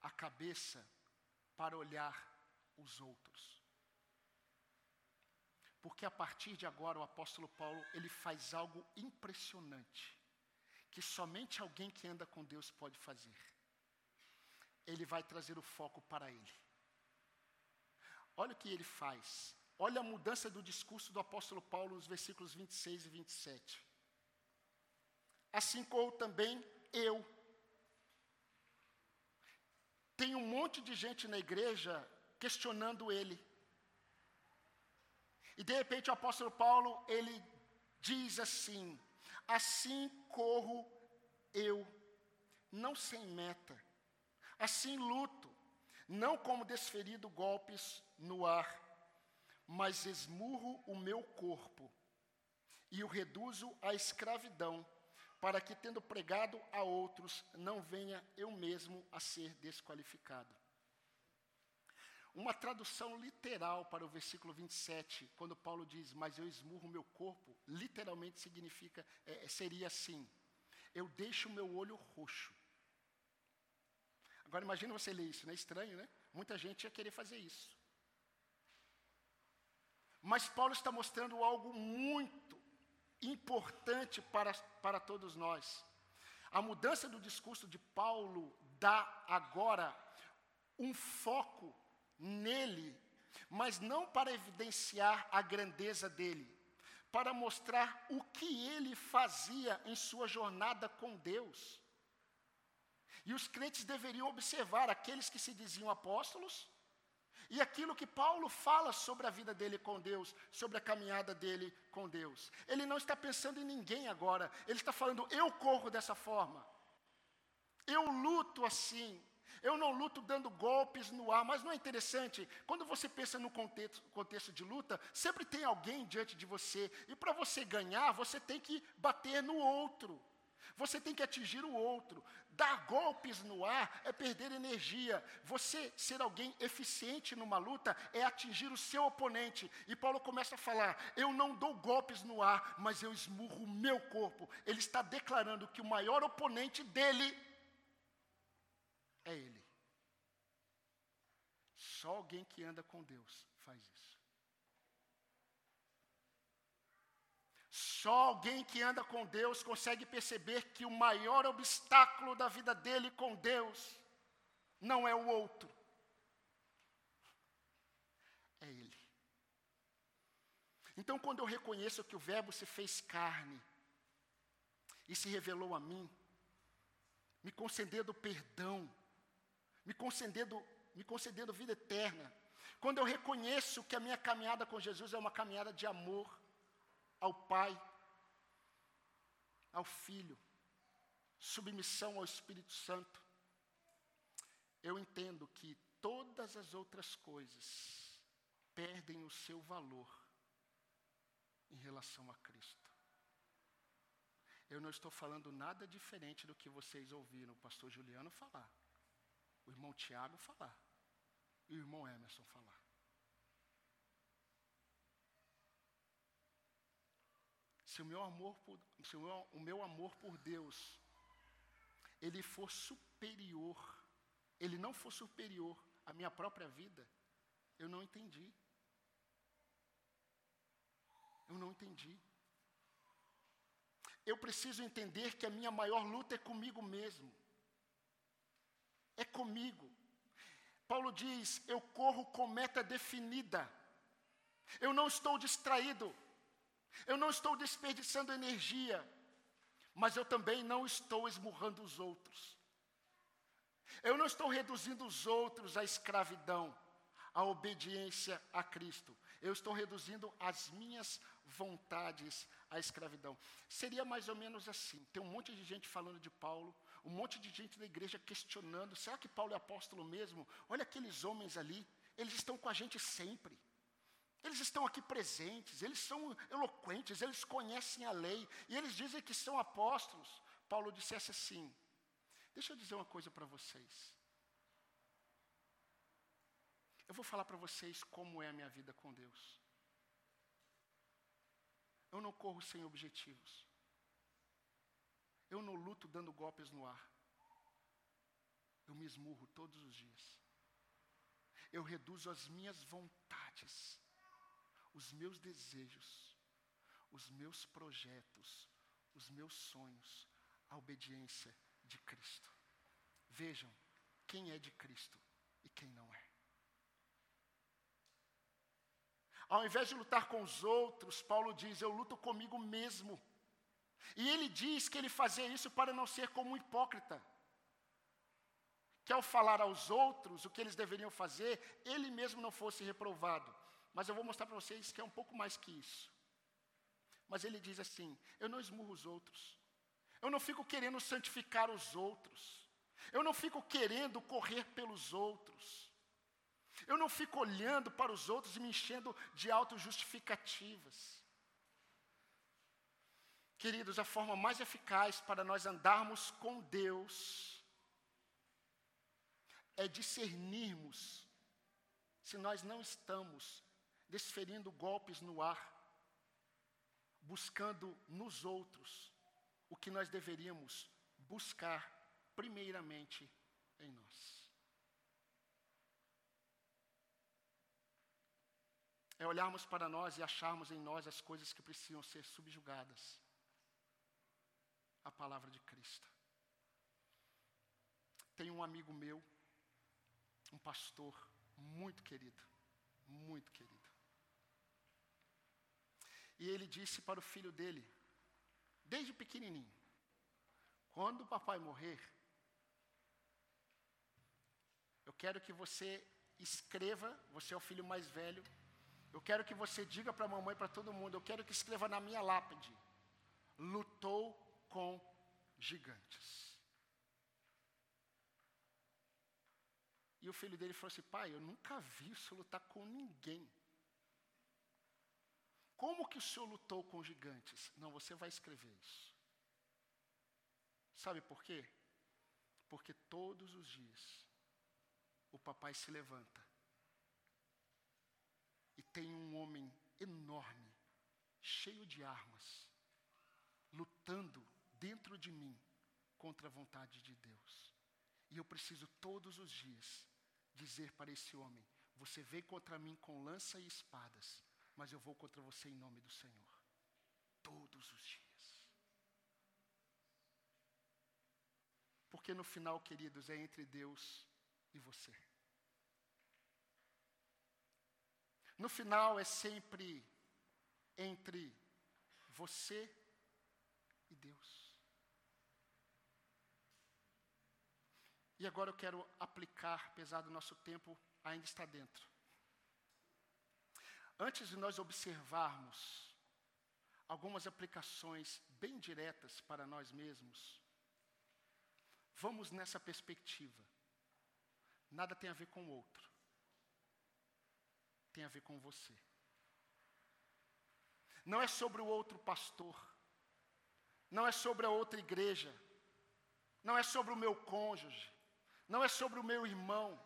a cabeça para olhar os outros. Porque a partir de agora o apóstolo Paulo, ele faz algo impressionante, que somente alguém que anda com Deus pode fazer. Ele vai trazer o foco para ele. Olha o que ele faz. Olha a mudança do discurso do apóstolo Paulo nos versículos 26 e 27. Assim como também eu. Tem um monte de gente na igreja questionando ele. E de repente o apóstolo Paulo, ele diz assim: Assim corro eu, não sem meta, assim luto, não como desferido golpes no ar, mas esmurro o meu corpo e o reduzo à escravidão, para que, tendo pregado a outros, não venha eu mesmo a ser desqualificado. Uma tradução literal para o versículo 27, quando Paulo diz, mas eu esmurro meu corpo, literalmente significa, é, seria assim, eu deixo o meu olho roxo. Agora imagine você ler isso, não é estranho, né? Muita gente ia querer fazer isso. Mas Paulo está mostrando algo muito importante para, para todos nós. A mudança do discurso de Paulo dá agora um foco nele, mas não para evidenciar a grandeza dele, para mostrar o que ele fazia em sua jornada com Deus. E os crentes deveriam observar aqueles que se diziam apóstolos e aquilo que Paulo fala sobre a vida dele com Deus, sobre a caminhada dele com Deus. Ele não está pensando em ninguém agora, ele está falando: eu corro dessa forma, eu luto assim, eu não luto dando golpes no ar, mas não é interessante? Quando você pensa no contexto, contexto de luta, sempre tem alguém diante de você, e para você ganhar, você tem que bater no outro. Você tem que atingir o outro. Dar golpes no ar é perder energia. Você ser alguém eficiente numa luta é atingir o seu oponente. E Paulo começa a falar: Eu não dou golpes no ar, mas eu esmurro o meu corpo. Ele está declarando que o maior oponente dele é Ele. Só alguém que anda com Deus faz isso. Só alguém que anda com Deus consegue perceber que o maior obstáculo da vida dele com Deus não é o outro, é Ele. Então, quando eu reconheço que o Verbo se fez carne e se revelou a mim, me concedendo perdão, me concedendo, me concedendo vida eterna. Quando eu reconheço que a minha caminhada com Jesus é uma caminhada de amor ao Pai, ao Filho, submissão ao Espírito Santo, eu entendo que todas as outras coisas perdem o seu valor em relação a Cristo. Eu não estou falando nada diferente do que vocês ouviram o pastor Juliano falar o irmão Tiago falar e o irmão Emerson falar. Se o meu amor por, se o meu, o meu amor por Deus ele for superior, ele não for superior à minha própria vida, eu não entendi. Eu não entendi. Eu preciso entender que a minha maior luta é comigo mesmo é comigo. Paulo diz: Eu corro com meta definida. Eu não estou distraído. Eu não estou desperdiçando energia. Mas eu também não estou esmurrando os outros. Eu não estou reduzindo os outros à escravidão, à obediência a Cristo. Eu estou reduzindo as minhas vontades à escravidão. Seria mais ou menos assim: tem um monte de gente falando de Paulo, um monte de gente da igreja questionando: será que Paulo é apóstolo mesmo? Olha aqueles homens ali, eles estão com a gente sempre. Eles estão aqui presentes, eles são eloquentes, eles conhecem a lei e eles dizem que são apóstolos. Paulo dissesse assim: Deixa eu dizer uma coisa para vocês. Eu vou falar para vocês como é a minha vida com Deus. Eu não corro sem objetivos. Eu não luto dando golpes no ar. eu me esmurro todos os dias. Eu reduzo as minhas vontades, os meus desejos, os meus projetos, os meus sonhos, à obediência de Cristo. Vejam quem é de Cristo e quem não é. Ao invés de lutar com os outros, Paulo diz: Eu luto comigo mesmo. E ele diz que ele fazia isso para não ser como um hipócrita. Que ao falar aos outros o que eles deveriam fazer, ele mesmo não fosse reprovado. Mas eu vou mostrar para vocês que é um pouco mais que isso. Mas ele diz assim: Eu não esmurro os outros. Eu não fico querendo santificar os outros. Eu não fico querendo correr pelos outros. Eu não fico olhando para os outros e me enchendo de autojustificativas. Queridos, a forma mais eficaz para nós andarmos com Deus é discernirmos se nós não estamos desferindo golpes no ar, buscando nos outros o que nós deveríamos buscar primeiramente em nós. É olharmos para nós e acharmos em nós as coisas que precisam ser subjugadas à palavra de Cristo. Tem um amigo meu, um pastor muito querido, muito querido. E ele disse para o filho dele, desde pequenininho, quando o papai morrer, eu quero que você escreva, você é o filho mais velho, eu quero que você diga para a mamãe, para todo mundo, eu quero que escreva na minha lápide: lutou com gigantes. E o filho dele falou assim: pai, eu nunca vi o senhor lutar com ninguém. Como que o senhor lutou com gigantes? Não, você vai escrever isso. Sabe por quê? Porque todos os dias o papai se levanta e tem um homem enorme, cheio de armas, lutando dentro de mim contra a vontade de Deus. E eu preciso todos os dias dizer para esse homem: Você veio contra mim com lança e espadas, mas eu vou contra você em nome do Senhor. Todos os dias. Porque no final, queridos, é entre Deus e você. No final é sempre entre você e Deus. E agora eu quero aplicar, apesar do nosso tempo ainda está dentro. Antes de nós observarmos algumas aplicações bem diretas para nós mesmos, vamos nessa perspectiva. Nada tem a ver com o outro tem a ver com você. Não é sobre o outro pastor, não é sobre a outra igreja, não é sobre o meu cônjuge, não é sobre o meu irmão,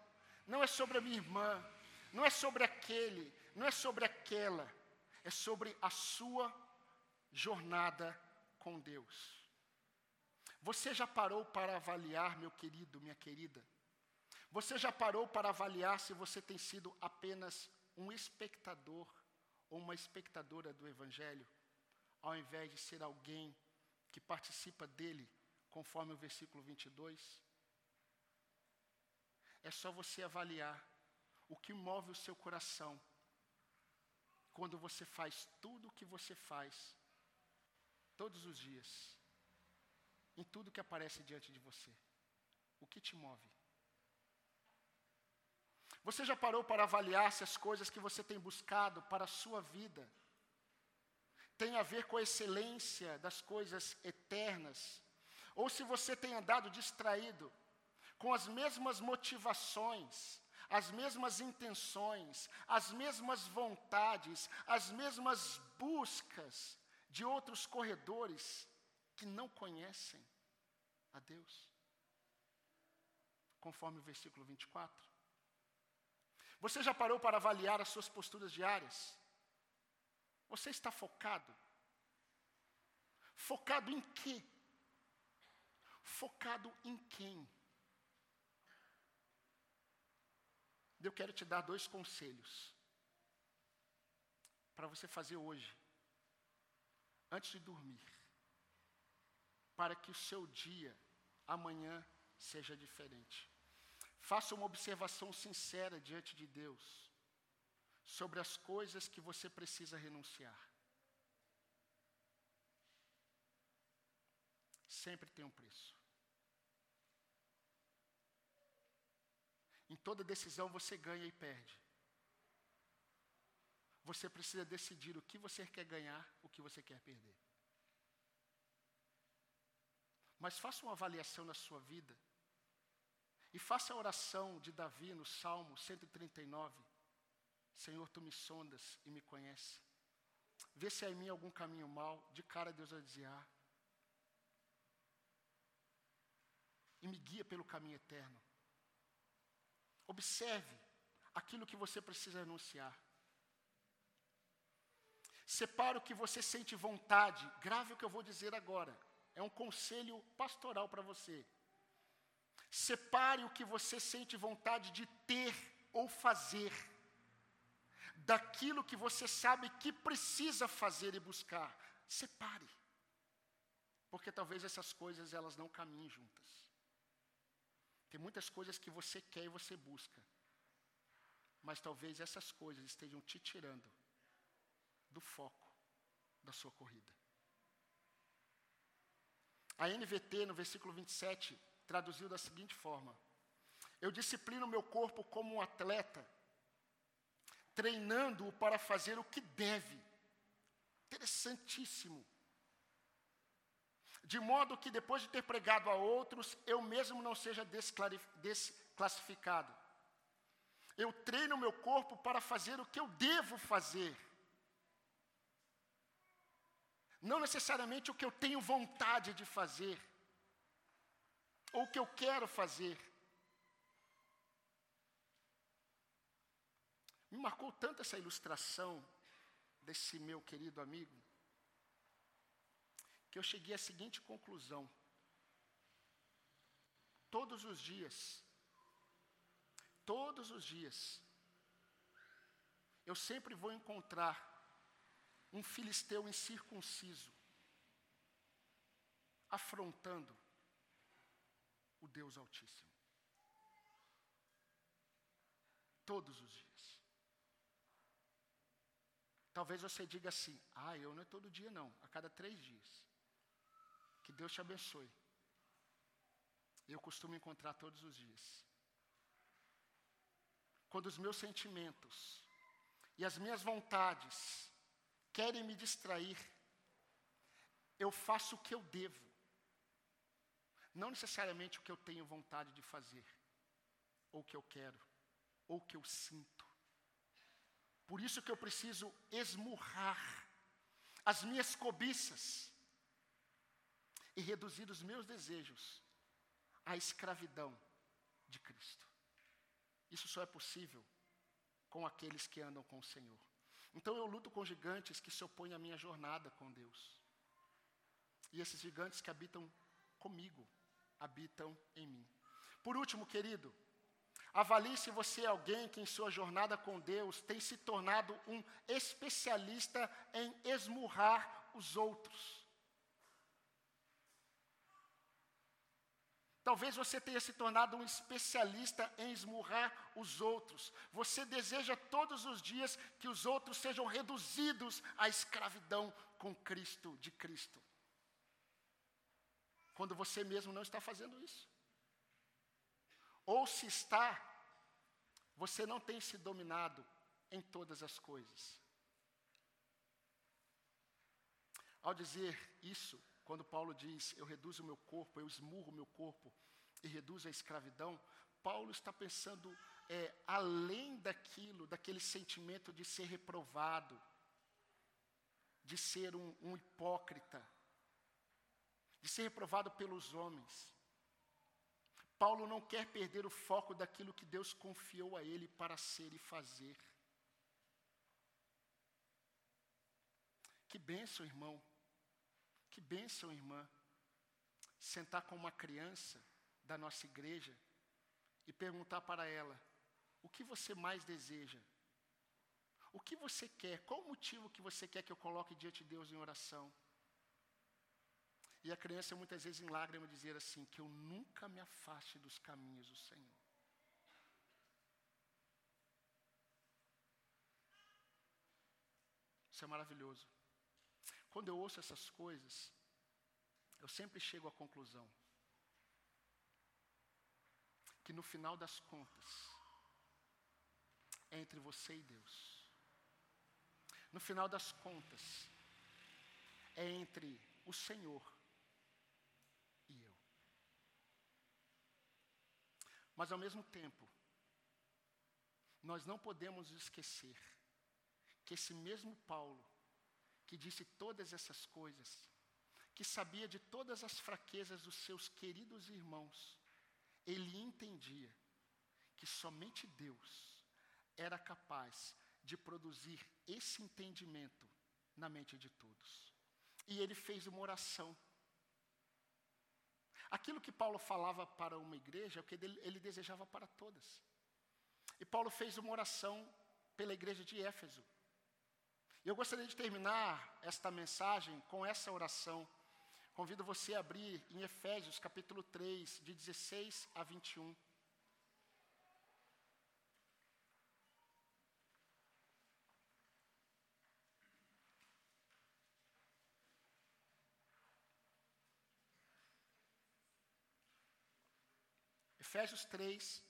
não é sobre a minha irmã, não é sobre aquele, não é sobre aquela, é sobre a sua jornada com Deus. Você já parou para avaliar, meu querido, minha querida? Você já parou para avaliar se você tem sido apenas um espectador ou uma espectadora do Evangelho, ao invés de ser alguém que participa dele, conforme o versículo 22? É só você avaliar o que move o seu coração quando você faz tudo o que você faz, todos os dias, em tudo que aparece diante de você. O que te move? Você já parou para avaliar se as coisas que você tem buscado para a sua vida têm a ver com a excelência das coisas eternas? Ou se você tem andado distraído com as mesmas motivações, as mesmas intenções, as mesmas vontades, as mesmas buscas de outros corredores que não conhecem a Deus? Conforme o versículo 24. Você já parou para avaliar as suas posturas diárias? Você está focado? Focado em quê? Focado em quem? Eu quero te dar dois conselhos para você fazer hoje, antes de dormir, para que o seu dia amanhã seja diferente. Faça uma observação sincera diante de Deus sobre as coisas que você precisa renunciar. Sempre tem um preço. Em toda decisão você ganha e perde. Você precisa decidir o que você quer ganhar, o que você quer perder. Mas faça uma avaliação na sua vida. E faça a oração de Davi no Salmo 139. Senhor, tu me sondas e me conheces. Vê se há em mim algum caminho mau. De cara Deus vai dizer, ah. E me guia pelo caminho eterno. Observe aquilo que você precisa anunciar. Separe o que você sente vontade. Grave o que eu vou dizer agora. É um conselho pastoral para você. Separe o que você sente vontade de ter ou fazer, daquilo que você sabe que precisa fazer e buscar. Separe. Porque talvez essas coisas elas não caminhem juntas. Tem muitas coisas que você quer e você busca. Mas talvez essas coisas estejam te tirando do foco da sua corrida. A NVT, no versículo 27, traduziu da seguinte forma: Eu disciplino meu corpo como um atleta, treinando-o para fazer o que deve. Interessantíssimo de modo que depois de ter pregado a outros, eu mesmo não seja desclassificado. Eu treino meu corpo para fazer o que eu devo fazer. Não necessariamente o que eu tenho vontade de fazer, ou o que eu quero fazer. Me marcou tanto essa ilustração desse meu querido amigo, que eu cheguei à seguinte conclusão: todos os dias, todos os dias, eu sempre vou encontrar um filisteu incircunciso, afrontando o Deus Altíssimo. Todos os dias. Talvez você diga assim: ah, eu não é todo dia, não, a cada três dias. Que Deus te abençoe. Eu costumo encontrar todos os dias. Quando os meus sentimentos e as minhas vontades querem me distrair, eu faço o que eu devo, não necessariamente o que eu tenho vontade de fazer, ou o que eu quero, ou o que eu sinto. Por isso que eu preciso esmurrar as minhas cobiças, e reduzir os meus desejos à escravidão de Cristo. Isso só é possível com aqueles que andam com o Senhor. Então eu luto com gigantes que se opõem à minha jornada com Deus. E esses gigantes que habitam comigo, habitam em mim. Por último, querido, avalie se você é alguém que em sua jornada com Deus tem se tornado um especialista em esmurrar os outros. Talvez você tenha se tornado um especialista em esmurrar os outros. Você deseja todos os dias que os outros sejam reduzidos à escravidão com Cristo, de Cristo. Quando você mesmo não está fazendo isso. Ou se está, você não tem se dominado em todas as coisas. Ao dizer isso, quando Paulo diz, eu reduzo o meu corpo, eu esmurro o meu corpo e reduzo a escravidão, Paulo está pensando é, além daquilo, daquele sentimento de ser reprovado, de ser um, um hipócrita, de ser reprovado pelos homens. Paulo não quer perder o foco daquilo que Deus confiou a ele para ser e fazer. Que bênção, irmão. Que bênção, irmã, sentar com uma criança da nossa igreja e perguntar para ela: o que você mais deseja? O que você quer? Qual o motivo que você quer que eu coloque diante de Deus em oração? E a criança muitas vezes em lágrimas dizer assim: que eu nunca me afaste dos caminhos do Senhor. Isso é maravilhoso. Quando eu ouço essas coisas, eu sempre chego à conclusão que no final das contas, é entre você e Deus. No final das contas, é entre o Senhor e eu. Mas ao mesmo tempo, nós não podemos esquecer que esse mesmo Paulo, que disse todas essas coisas, que sabia de todas as fraquezas dos seus queridos irmãos, ele entendia que somente Deus era capaz de produzir esse entendimento na mente de todos. E ele fez uma oração. Aquilo que Paulo falava para uma igreja, é o que ele, desejava para todas. E Paulo fez uma oração pela igreja de Éfeso. Eu gostaria de terminar esta mensagem com essa oração. Convido você a abrir em Efésios capítulo 3, de 16 a 21. Efésios 3,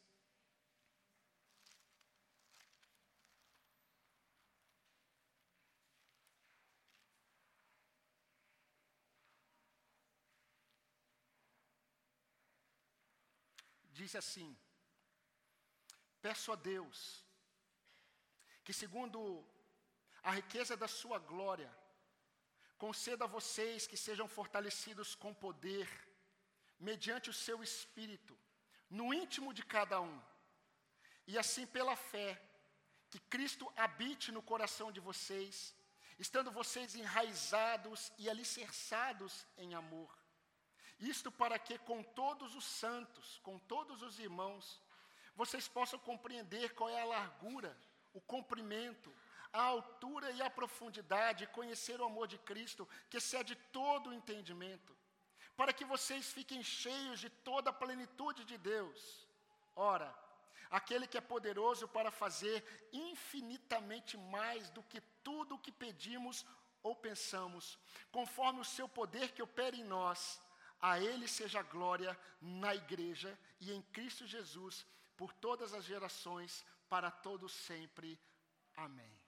diz assim: Peço a Deus que, segundo a riqueza da Sua glória, conceda a vocês que sejam fortalecidos com poder, mediante o seu espírito, no íntimo de cada um, e assim pela fé, que Cristo habite no coração de vocês, estando vocês enraizados e alicerçados em amor. Isto para que com todos os santos, com todos os irmãos, vocês possam compreender qual é a largura, o comprimento, a altura e a profundidade, conhecer o amor de Cristo, que excede todo o entendimento para que vocês fiquem cheios de toda a plenitude de Deus. Ora, aquele que é poderoso para fazer infinitamente mais do que tudo o que pedimos ou pensamos, conforme o seu poder que opera em nós, a Ele seja glória na Igreja e em Cristo Jesus, por todas as gerações, para todos sempre. Amém.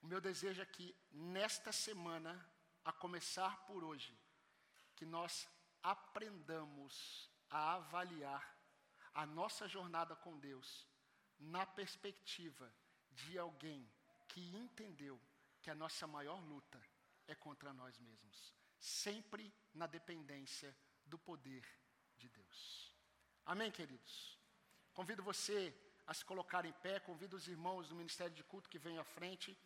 O meu desejo é que nesta semana a começar por hoje, que nós aprendamos a avaliar a nossa jornada com Deus na perspectiva de alguém que entendeu que a nossa maior luta é contra nós mesmos, sempre na dependência do poder de Deus. Amém, queridos? Convido você a se colocar em pé, convido os irmãos do Ministério de Culto que venham à frente.